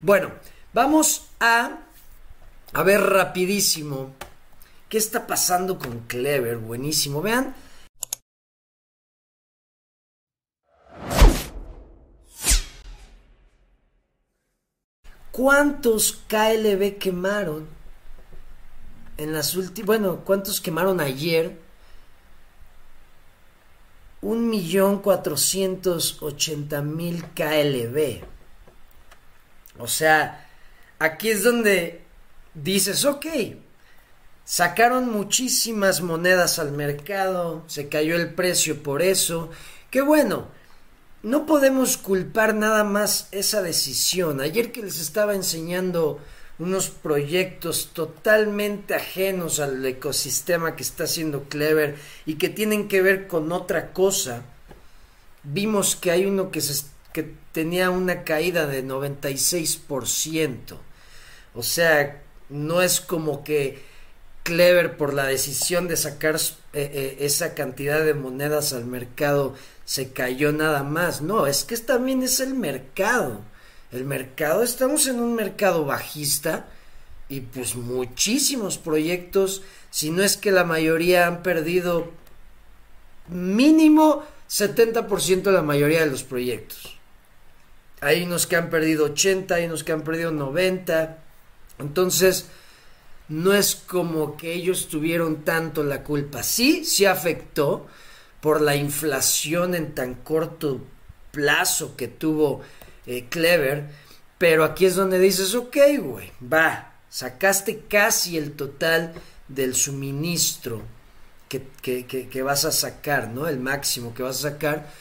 Bueno, vamos a a ver rapidísimo qué está pasando con Clever. Buenísimo, vean. ¿Cuántos KLB quemaron en las últimas... Bueno, ¿cuántos quemaron ayer? Un millón cuatrocientos ochenta mil KLB. O sea, aquí es donde dices, ok, sacaron muchísimas monedas al mercado, se cayó el precio por eso, qué bueno, no podemos culpar nada más esa decisión. Ayer que les estaba enseñando unos proyectos totalmente ajenos al ecosistema que está haciendo Clever y que tienen que ver con otra cosa, vimos que hay uno que, se, tenía una caída de 96%. O sea, no es como que Clever por la decisión de sacar eh, eh, esa cantidad de monedas al mercado se cayó nada más. No, es que también es el mercado. El mercado, estamos en un mercado bajista y pues muchísimos proyectos, si no es que la mayoría han perdido mínimo 70% de la mayoría de los proyectos. Hay unos que han perdido 80, hay unos que han perdido 90. Entonces, no es como que ellos tuvieron tanto la culpa. Sí, sí afectó, por la inflación en tan corto plazo que tuvo eh, Clever, pero aquí es donde dices, ok, güey, va, sacaste casi el total del suministro que, que, que, vas a sacar, ¿no? El máximo que vas a sacar,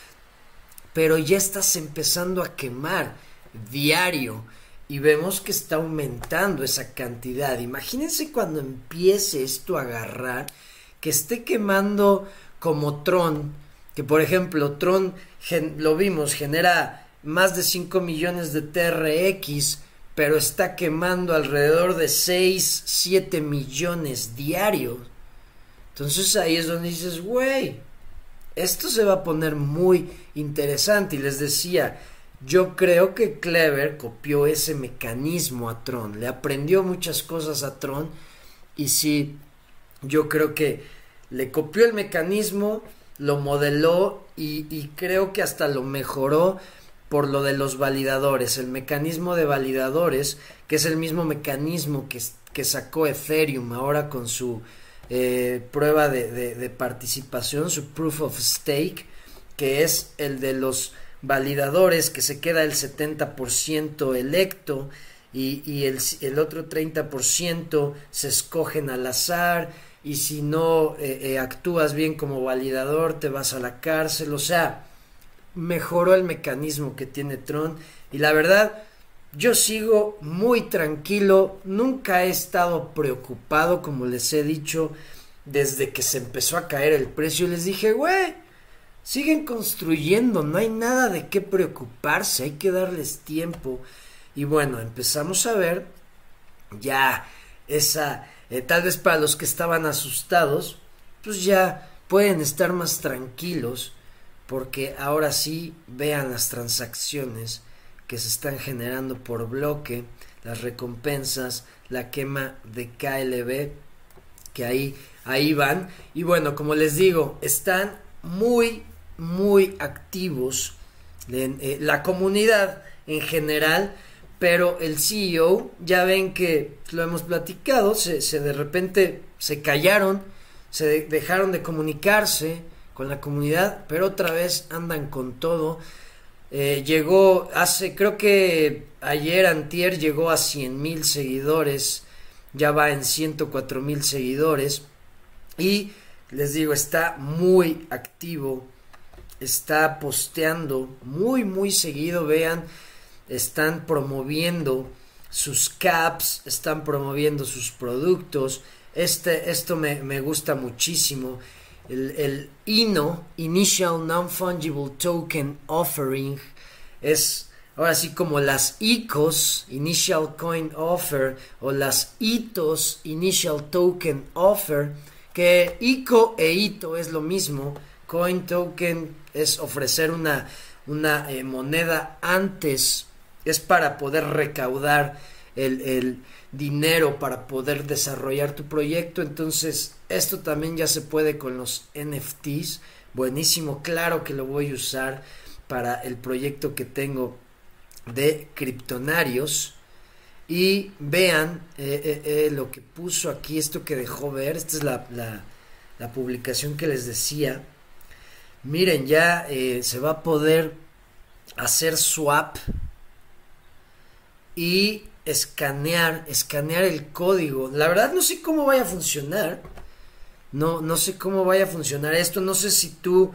pero ya estás empezando a quemar diario y vemos que está aumentando esa cantidad. Imagínense cuando empiece esto a agarrar, que esté quemando como Tron, que por ejemplo Tron lo vimos, genera más de 5 millones de TRX, pero está quemando alrededor de 6, 7 millones diarios. Entonces ahí es donde dices, güey, esto se va a poner muy interesante. Y les decía, yo creo que Clever copió ese mecanismo a Tron, le aprendió muchas cosas a Tron. Y sí, yo creo que le copió el mecanismo, lo modeló y, creo que hasta lo mejoró por lo de los validadores, el mecanismo de validadores, que es el mismo mecanismo que, que sacó Ethereum ahora con su eh, prueba de, participación, su proof of stake, que es el de los validadores, que se queda el 70% electo y, y el, el otro 30% se escogen al azar y si no eh, eh, actúas bien como validador te vas a la cárcel, o sea, mejoró el mecanismo que tiene Tron y la verdad yo sigo muy tranquilo, nunca he estado preocupado como les he dicho desde que se empezó a caer el precio. Les dije, güey, siguen construyendo, no hay nada de qué preocuparse, hay que darles tiempo y bueno, empezamos a ver ya esa eh, tal vez para los que estaban asustados, pues ya pueden estar más tranquilos porque ahora sí vean las transacciones que se están generando por bloque, las recompensas, la quema de KLB, que ahí, ahí van. Y bueno, como les digo, están muy, muy activos eh, la comunidad en general pero el CEO, ya ven que lo hemos platicado, se de repente se callaron, se dejaron de comunicarse con la comunidad, pero otra vez andan con todo. Eh, llegó hace, creo que ayer, antier, llegó a 100 mil seguidores, ya va en 104 mil seguidores y les digo, está muy activo, está posteando muy, muy seguido, vean están promoviendo sus caps, están promoviendo sus productos. Este, esto me, me gusta muchísimo. El, el, INO, Initial Non-Fungible Token Offering, es ahora sí como las ICOs, Initial Coin Offer, o las ITOs, Initial Token Offer, que ICO e ITO es lo mismo. Coin Token es ofrecer una, una eh, moneda antes es para poder recaudar el, el dinero para poder desarrollar tu proyecto. Entonces, esto también ya se puede con los NFTs. Buenísimo, claro que lo voy a usar para el proyecto que tengo de criptonarios. Y vean eh, eh, eh, lo que puso aquí, esto que dejó ver. Esta es la, la, la publicación que les decía. Miren, ya se va a poder hacer swap y escanear, escanear el código. La verdad no sé cómo vaya a funcionar. No, no sé cómo vaya a funcionar esto. No sé si tú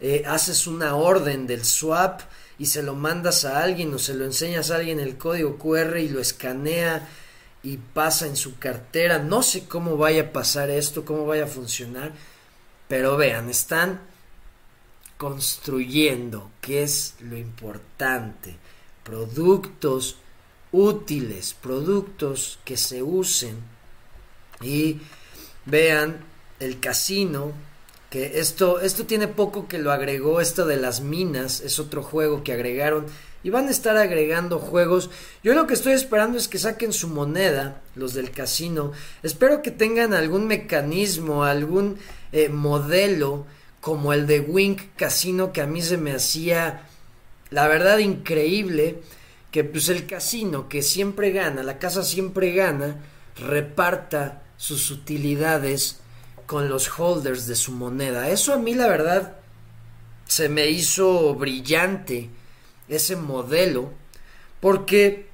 eh, haces una orden del swap y se lo mandas a alguien o se lo enseñas a alguien el código QR y lo escanea y pasa en su cartera. No sé cómo vaya a pasar esto, cómo vaya a funcionar. Pero vean, están construyendo, que es lo importante, productos útiles, productos que se usen y vean el casino que esto esto tiene poco que lo agregó esto de las minas es otro juego que agregaron y van a estar agregando juegos. Yo lo que estoy esperando es que saquen su moneda los del casino. Espero que tengan algún mecanismo algún eh, modelo como el de Wink Casino que a mí se me hacía la verdad increíble que pues el casino que siempre gana, la casa siempre gana, reparta sus utilidades con los holders de su moneda. Eso a mí la verdad se me hizo brillante ese modelo porque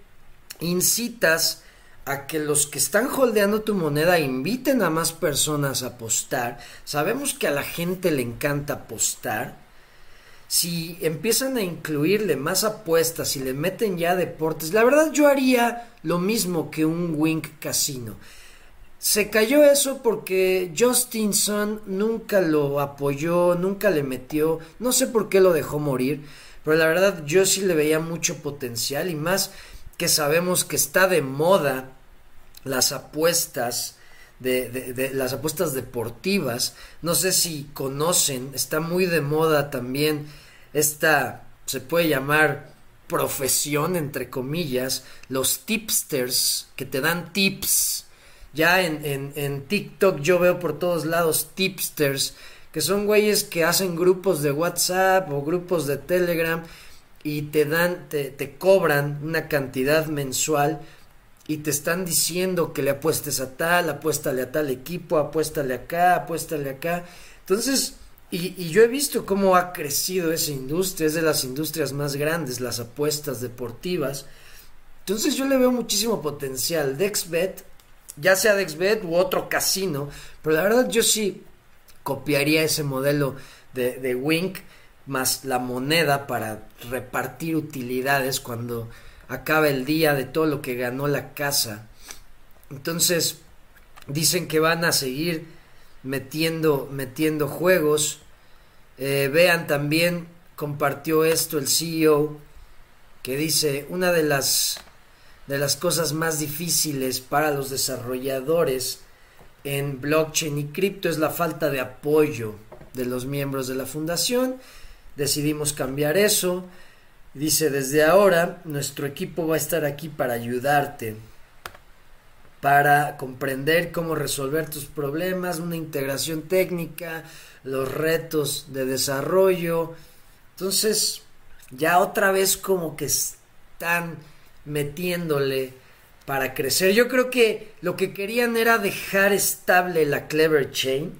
incitas a que los que están holdeando tu moneda inviten a más personas a apostar. Sabemos que a la gente le encanta apostar si empiezan a incluirle más apuestas y le meten ya deportes, la verdad yo haría lo mismo que un Wink Casino. Se cayó eso porque Justinson nunca lo apoyó, nunca le metió, no sé por qué lo dejó morir, pero la verdad yo sí le veía mucho potencial y más que sabemos que está de moda las apuestas de, las apuestas deportivas. No sé si conocen, está muy de moda también esta, se puede llamar profesión, entre comillas, los tipsters que te dan tips. Ya en, en, en TikTok yo veo por todos lados tipsters, que son güeyes que hacen grupos de WhatsApp o grupos de Telegram y te dan, te, te cobran una cantidad mensual y te están diciendo que le apuestes a tal, apuéstale a tal equipo, apuéstale acá, apuéstale acá. Entonces, y, yo he visto cómo ha crecido esa industria, es de las industrias más grandes, las apuestas deportivas. Entonces yo le veo muchísimo potencial. Dexbet, ya sea Dexbet u otro casino, pero la verdad yo sí copiaría ese modelo de, de Wink más la moneda para repartir utilidades cuando acaba el día de todo lo que ganó la casa. Entonces dicen que van a seguir metiendo, metiendo juegos. Eh, vean también, compartió esto el CEO, que dice, una de las, de las cosas más difíciles para los desarrolladores en blockchain y cripto es la falta de apoyo de los miembros de la fundación. Decidimos cambiar eso. Dice, desde ahora nuestro equipo va a estar aquí para ayudarte para comprender cómo resolver tus problemas, una integración técnica, los retos de desarrollo. Entonces, ya otra vez como que están metiéndole para crecer. Yo creo que lo que querían era dejar estable la Clever Chain.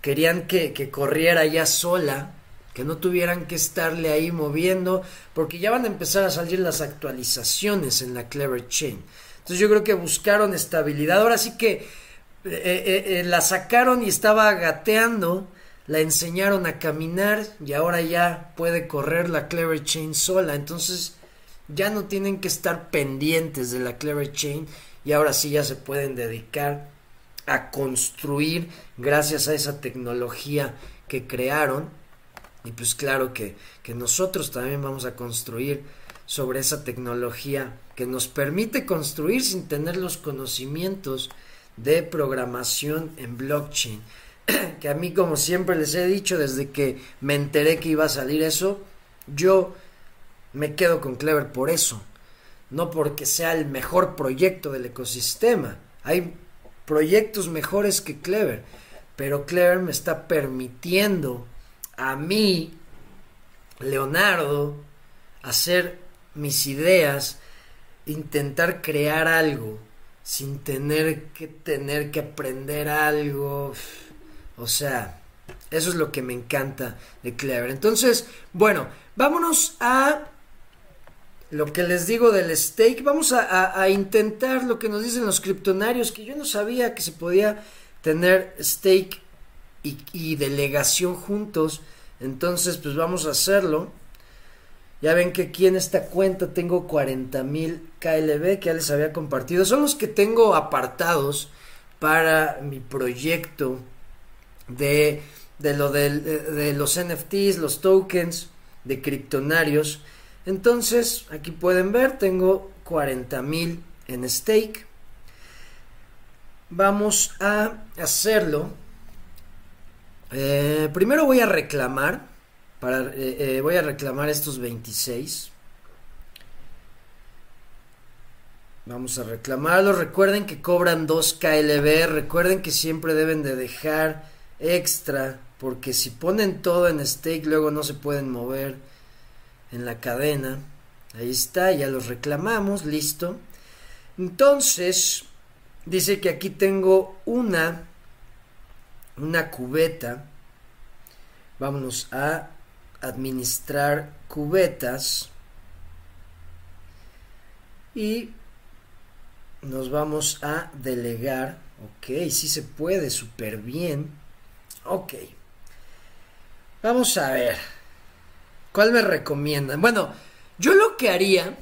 Querían que, que corriera ya sola, que no tuvieran que estarle ahí moviendo, porque ya van a empezar a salir las actualizaciones en la Clever Chain. Entonces yo creo que buscaron estabilidad. Ahora sí que eh, eh, eh, la sacaron y estaba gateando, la enseñaron a caminar y ahora ya puede correr la Clever Chain sola. Entonces ya no tienen que estar pendientes de la Clever Chain y ahora sí ya se pueden dedicar a construir gracias a esa tecnología que crearon. Y pues claro que, que nosotros también vamos a construir sobre esa tecnología que nos permite construir sin tener los conocimientos de programación en blockchain. que a mí, como siempre les he dicho, desde que me enteré que iba a salir eso, yo me quedo con Clever por eso. No porque sea el mejor proyecto del ecosistema. Hay proyectos mejores que Clever. Pero Clever me está permitiendo a mí, Leonardo, hacer mis ideas, intentar crear algo sin tener que tener que aprender algo. O sea, eso es lo que me encanta de Clever. Entonces, bueno, vámonos a lo que les digo del stake. Vamos a, intentar lo que nos dicen los criptonarios, que yo no sabía que se podía tener stake y, delegación juntos. Entonces, pues vamos a hacerlo. Ya ven que aquí en esta cuenta tengo 40.000 KLB que ya les había compartido. Son los que tengo apartados para mi proyecto de, de lo de, los NFTs, los tokens de criptonarios. Entonces, aquí pueden ver, tengo 40.000 en stake. Vamos a hacerlo. Eh, primero voy a reclamar eh, eh, voy a reclamar estos 26. Vamos a reclamarlos. Recuerden que cobran 2 KLB. Recuerden que siempre deben de dejar extra. Porque si ponen todo en stake, luego no se pueden mover en la cadena. Ahí está, ya los reclamamos, listo. Entonces, dice que aquí tengo una, una cubeta. Vámonos a administrar cubetas y nos vamos a delegar. Ok, si se puede, súper bien. Ok. Vamos a ver. ¿Cuál me recomiendan? Bueno, yo lo que haría,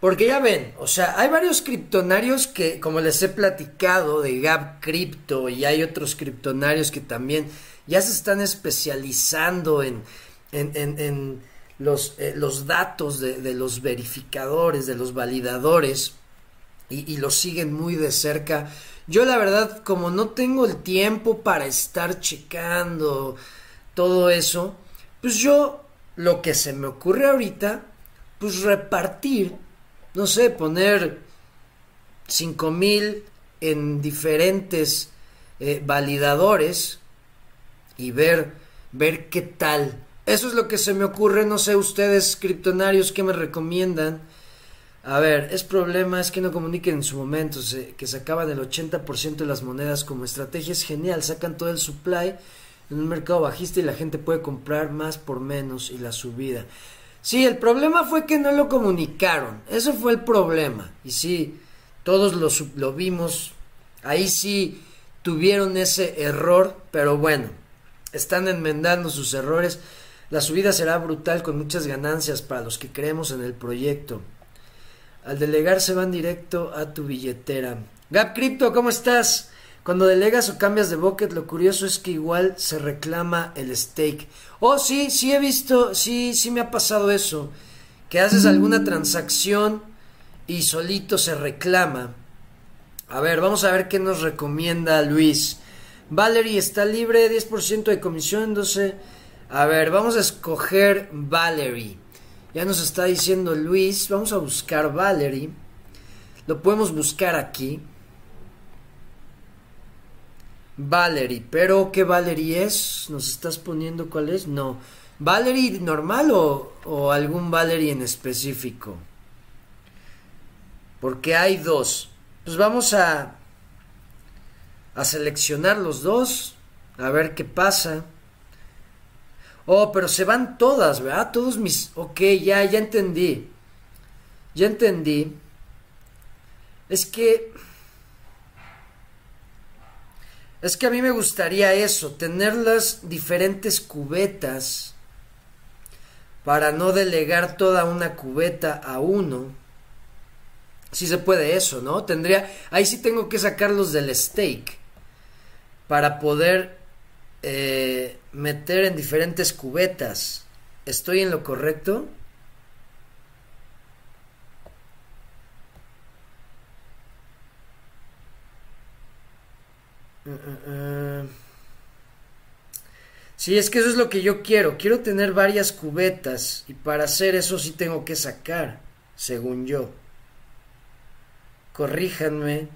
porque ya ven, o sea, hay varios criptonarios que, como les he platicado, de Gap Crypto, y hay otros criptonarios que también ya se están especializando en, en, los, eh, los, datos de, los verificadores, de los validadores, y los siguen muy de cerca. Yo la verdad, como no tengo el tiempo para estar checando todo eso, pues yo lo que se me ocurre ahorita, pues repartir, no sé, poner cinco mil en diferentes eh, validadores y ver, ver qué tal eso es lo que se me ocurre, no sé ustedes, criptonarios, ¿qué me recomiendan? A ver, es problema, es que no comuniquen en su momento, que sacaban el 80% de las monedas como estrategia, es genial, sacan todo el supply en un mercado bajista y la gente puede comprar más por menos y la subida. Sí, el problema fue que no lo comunicaron, eso fue el problema. Y sí, todos lo, vimos, ahí sí tuvieron ese error, pero bueno, están enmendando sus errores. La subida será brutal con muchas ganancias para los que creemos en el proyecto. Al delegar se van directo a tu billetera. Gap Crypto, ¿cómo estás? Cuando delegas o cambias de bucket, lo curioso es que igual se reclama el stake. Oh, sí, sí he visto, sí, sí me ha pasado eso. Que haces alguna transacción y solito se reclama. A ver, vamos a ver qué nos recomienda Luis. Valerie está libre, 10% de comisión, 12 a ver, vamos a escoger Valerie. Ya nos está diciendo Luis. Vamos a buscar Valerie. Lo podemos buscar aquí. Valerie. Pero ¿qué Valerie es? ¿Nos estás poniendo cuál es? No. ¿Valerie normal o, o algún Valerie en específico? Porque hay dos. Pues vamos a, a seleccionar los dos. A ver qué pasa. Oh, pero se van todas, ¿verdad? Todos mis... Ok, ya, ya entendí. Ya entendí. Es que... Es que a mí me gustaría eso, tener las diferentes cubetas para no delegar toda una cubeta a uno. Si se puede eso, ¿no? Tendría... Ahí sí tengo que sacarlos del steak para poder eh, meter en diferentes cubetas. ¿Estoy en lo correcto? Sí, es que eso es lo que yo quiero. Quiero tener varias cubetas y para hacer eso sí tengo que sacar, según yo. Corríjanme.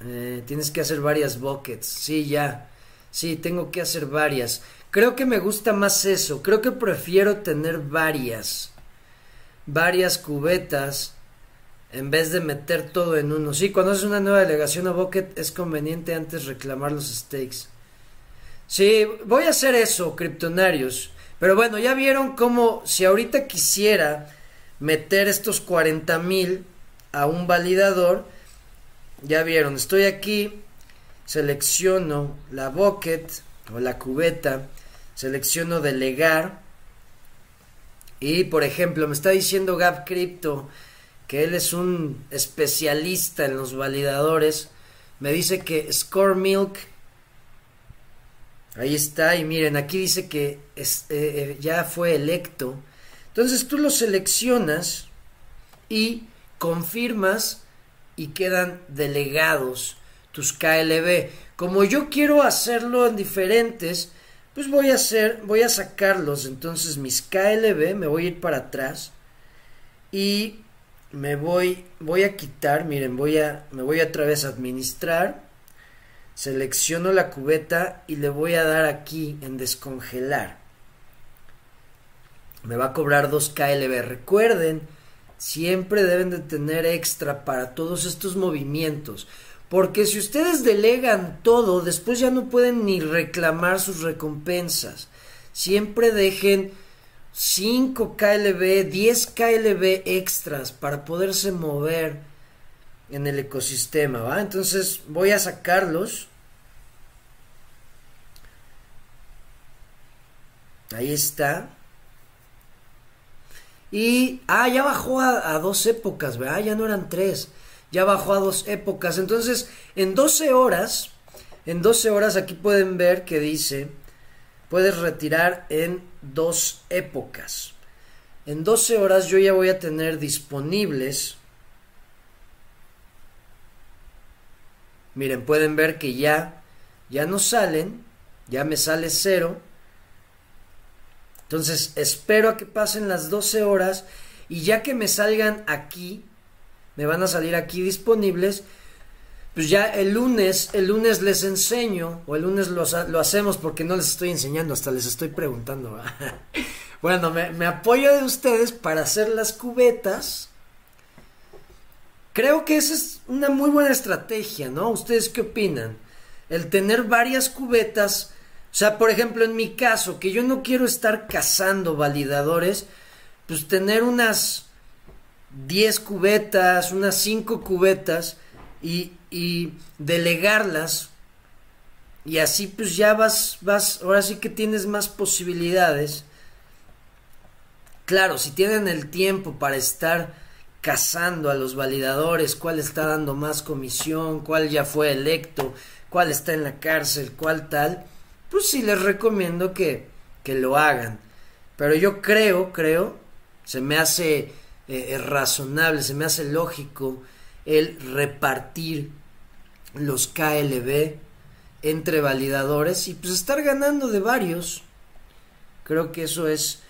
Eh, tienes que hacer varias buckets. Sí, ya. Sí, tengo que hacer varias. Creo que me gusta más eso. Creo que prefiero tener varias. Varias cubetas en vez de meter todo en uno. Sí, cuando haces una nueva delegación a Bucket es conveniente antes reclamar los stakes. Sí, voy a hacer eso, criptonarios. Pero bueno, ya vieron cómo si ahorita quisiera meter estos 40 mil a un validador, ya vieron, estoy aquí, selecciono la bucket o la cubeta, selecciono delegar y por ejemplo me está diciendo Gap Crypto que él es un especialista en los validadores. Me dice que Score Milk. Ahí está, y miren, aquí dice que eh, eh, ya fue electo. Entonces tú lo seleccionas y confirmas y quedan delegados tus KLB. Como yo quiero hacerlo en diferentes, pues voy a hacer, voy a sacarlos. Entonces mis KLB, me voy a ir para atrás y me voy, voy a quitar, miren, voy a, me voy otra vez a administrar, selecciono la cubeta y le voy a dar aquí en descongelar. Me va a cobrar 2 KLB. Recuerden, siempre deben de tener extra para todos estos movimientos. Porque si ustedes delegan todo, después ya no pueden ni reclamar sus recompensas. Siempre dejen 5 KLB, 10 KLB extras para poderse mover en el ecosistema, ¿va? Entonces voy a sacarlos. Ahí está. Y, ah, ya bajó a, dos épocas. Ya no eran tres. Ya bajó a dos épocas. Entonces, en 12 horas, en 12 horas aquí pueden ver que dice puedes retirar en dos épocas. En 12 horas yo ya voy a tener disponibles. Miren, pueden ver que ya, ya no salen, ya me sale cero. Entonces espero a que pasen las 12 horas y ya que me salgan aquí, me van a salir aquí disponibles pues ya el lunes, el lunes les enseño, o el lunes lo, hacemos porque no les estoy enseñando, hasta les estoy preguntando. bueno, me, me apoyo de ustedes para hacer las cubetas. Creo que esa es una muy buena estrategia, ¿no? ¿Ustedes qué opinan? El tener varias cubetas, o sea, por ejemplo, en mi caso, que yo no quiero estar cazando validadores, pues tener unas 10 cubetas, unas 5 cubetas, y, delegarlas y así pues ya vas, vas, ahora sí que tienes más posibilidades. Claro, si tienen el tiempo para estar cazando a los validadores, cuál está dando más comisión, cuál ya fue electo, cuál está en la cárcel, cuál tal, pues sí les recomiendo que, que lo hagan. Pero yo creo, creo, se me hace eh, razonable, se me hace lógico el repartir los KLB entre validadores y pues estar ganando de varios. Creo que eso es